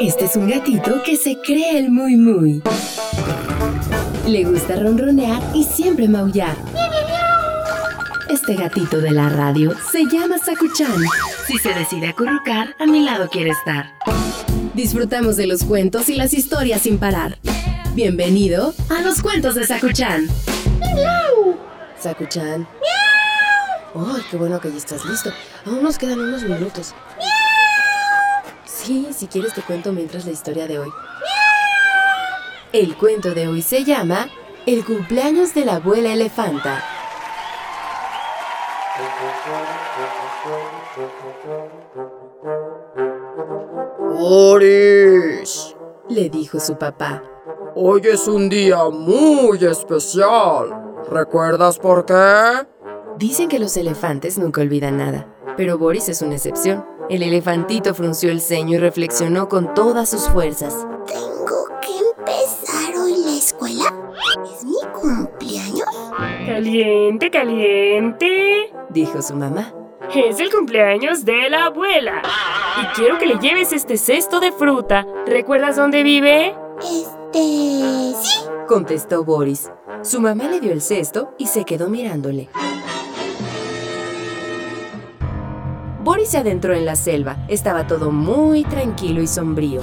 Este es un gatito que se cree el muy muy. Le gusta ronronear y siempre maullar. Este gatito de la radio se llama Sakuchan. Si se decide acurrucar, a mi lado quiere estar. Disfrutamos de los cuentos y las historias sin parar. Bienvenido a los cuentos de Sakuchan. Sakuchan. ¡Miau! ¡Ay, qué bueno que ya estás listo! Aún nos quedan unos minutos. Sí, si quieres te cuento mientras la historia de hoy. El cuento de hoy se llama El cumpleaños de la abuela elefanta. Boris, le dijo su papá. hoy es un día muy especial. ¿Recuerdas por qué? Dicen que los elefantes nunca olvidan nada, pero Boris es una excepción. El elefantito frunció el ceño y reflexionó con todas sus fuerzas. ¿Tengo que empezar hoy la escuela? ¿Es mi cumpleaños? Caliente, caliente. Dijo su mamá. Es el cumpleaños de la abuela. Y quiero que le lleves este cesto de fruta. ¿Recuerdas dónde vive? Este... sí. Contestó Boris. Su mamá le dio el cesto y se quedó mirándole. Boris se adentró en la selva. Estaba todo muy tranquilo y sombrío.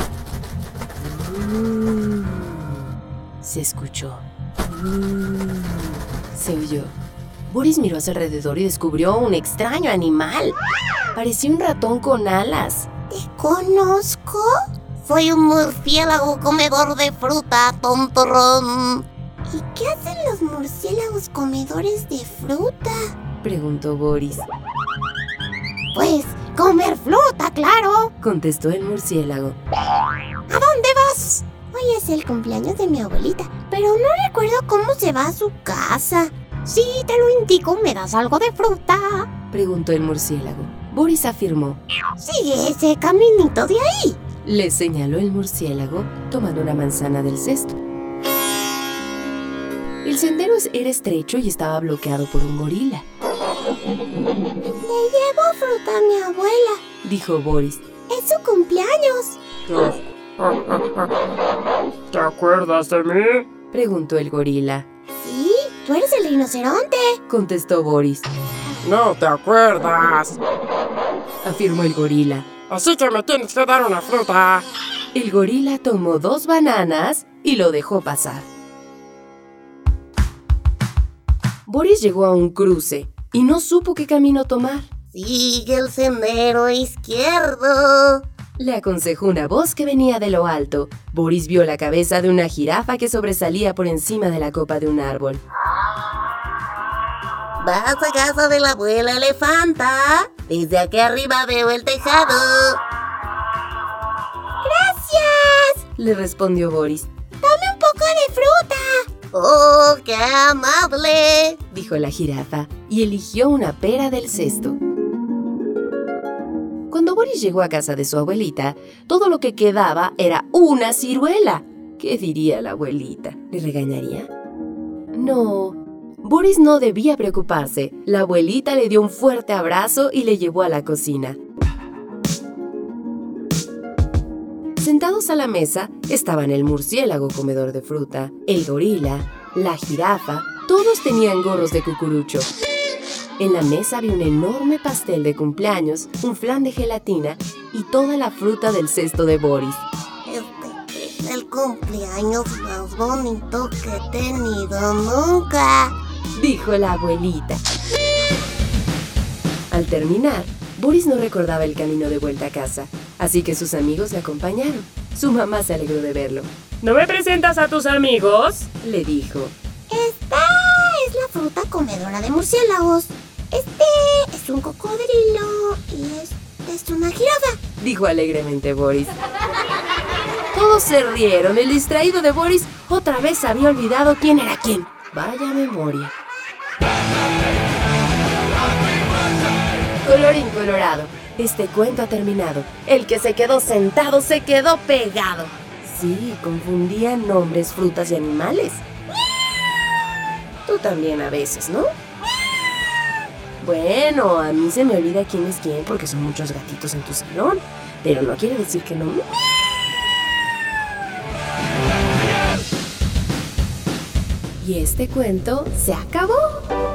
Se escuchó. Se oyó. Boris miró a su alrededor y descubrió un extraño animal. Parecía un ratón con alas. ¿Te conozco? Soy un murciélago comedor de fruta, tontorrón. ¿Y qué hacen los murciélagos comedores de fruta? Preguntó Boris. Pues comer fruta, claro. Contestó el murciélago. ¿A dónde vas? Hoy es el cumpleaños de mi abuelita, pero no recuerdo cómo se va a su casa. Si te lo indico, ¿me das algo de fruta? Preguntó el murciélago. Boris afirmó. Sigue ese caminito de ahí. Le señaló el murciélago tomando una manzana del cesto. El sendero era estrecho y estaba bloqueado por un gorila. Le llevo fruta a mi abuela. Dijo Boris. Es su cumpleaños. ¿Te acuerdas de mí? Preguntó el gorila. Sí, tú eres el rinoceronte. Contestó Boris. No te acuerdas. Afirmó el gorila. Así que me tienes que dar una fruta. El gorila tomó dos bananas y lo dejó pasar. Boris llegó a un cruce y no supo qué camino tomar. Sigue el sendero izquierdo. Le aconsejó una voz que venía de lo alto. Boris vio la cabeza de una jirafa que sobresalía por encima de la copa de un árbol. Vas a casa de la abuela elefanta. Desde aquí arriba veo el tejado. Gracias. Le respondió Boris. ¡Oh, qué amable! Dijo la jirafa y eligió una pera del cesto. Cuando Boris llegó a casa de su abuelita, todo lo que quedaba era una ciruela. ¿Qué diría la abuelita? ¿Le regañaría? No. Boris no debía preocuparse. La abuelita le dio un fuerte abrazo y le llevó a la cocina. Sentados a la mesa estaban el murciélago comedor de fruta, el gorila, la jirafa, todos tenían gorros de cucurucho. En la mesa había un enorme pastel de cumpleaños, un flan de gelatina y toda la fruta del cesto de Boris. Este es el cumpleaños más bonito que he tenido nunca. Dijo la abuelita. Al terminar, Boris no recordaba el camino de vuelta a casa, así que sus amigos le acompañaron. Su mamá se alegró de verlo. ¿No me presentas a tus amigos? Le dijo. Esta es la fruta comedora de murciélagos. Este es un cocodrilo y este es una jirafa. Dijo alegremente Boris. Todos se rieron. El distraído de Boris otra vez había olvidado quién era quién. Vaya memoria. Colorín colorado, este cuento ha terminado. El que se quedó sentado se quedó pegado. Sí, confundían nombres, frutas y animales. Tú también a veces, ¿no? Bueno, a mí se me olvida quién es quién porque son muchos gatitos en tu salón, pero no quiere decir que no. Y este cuento se acabó.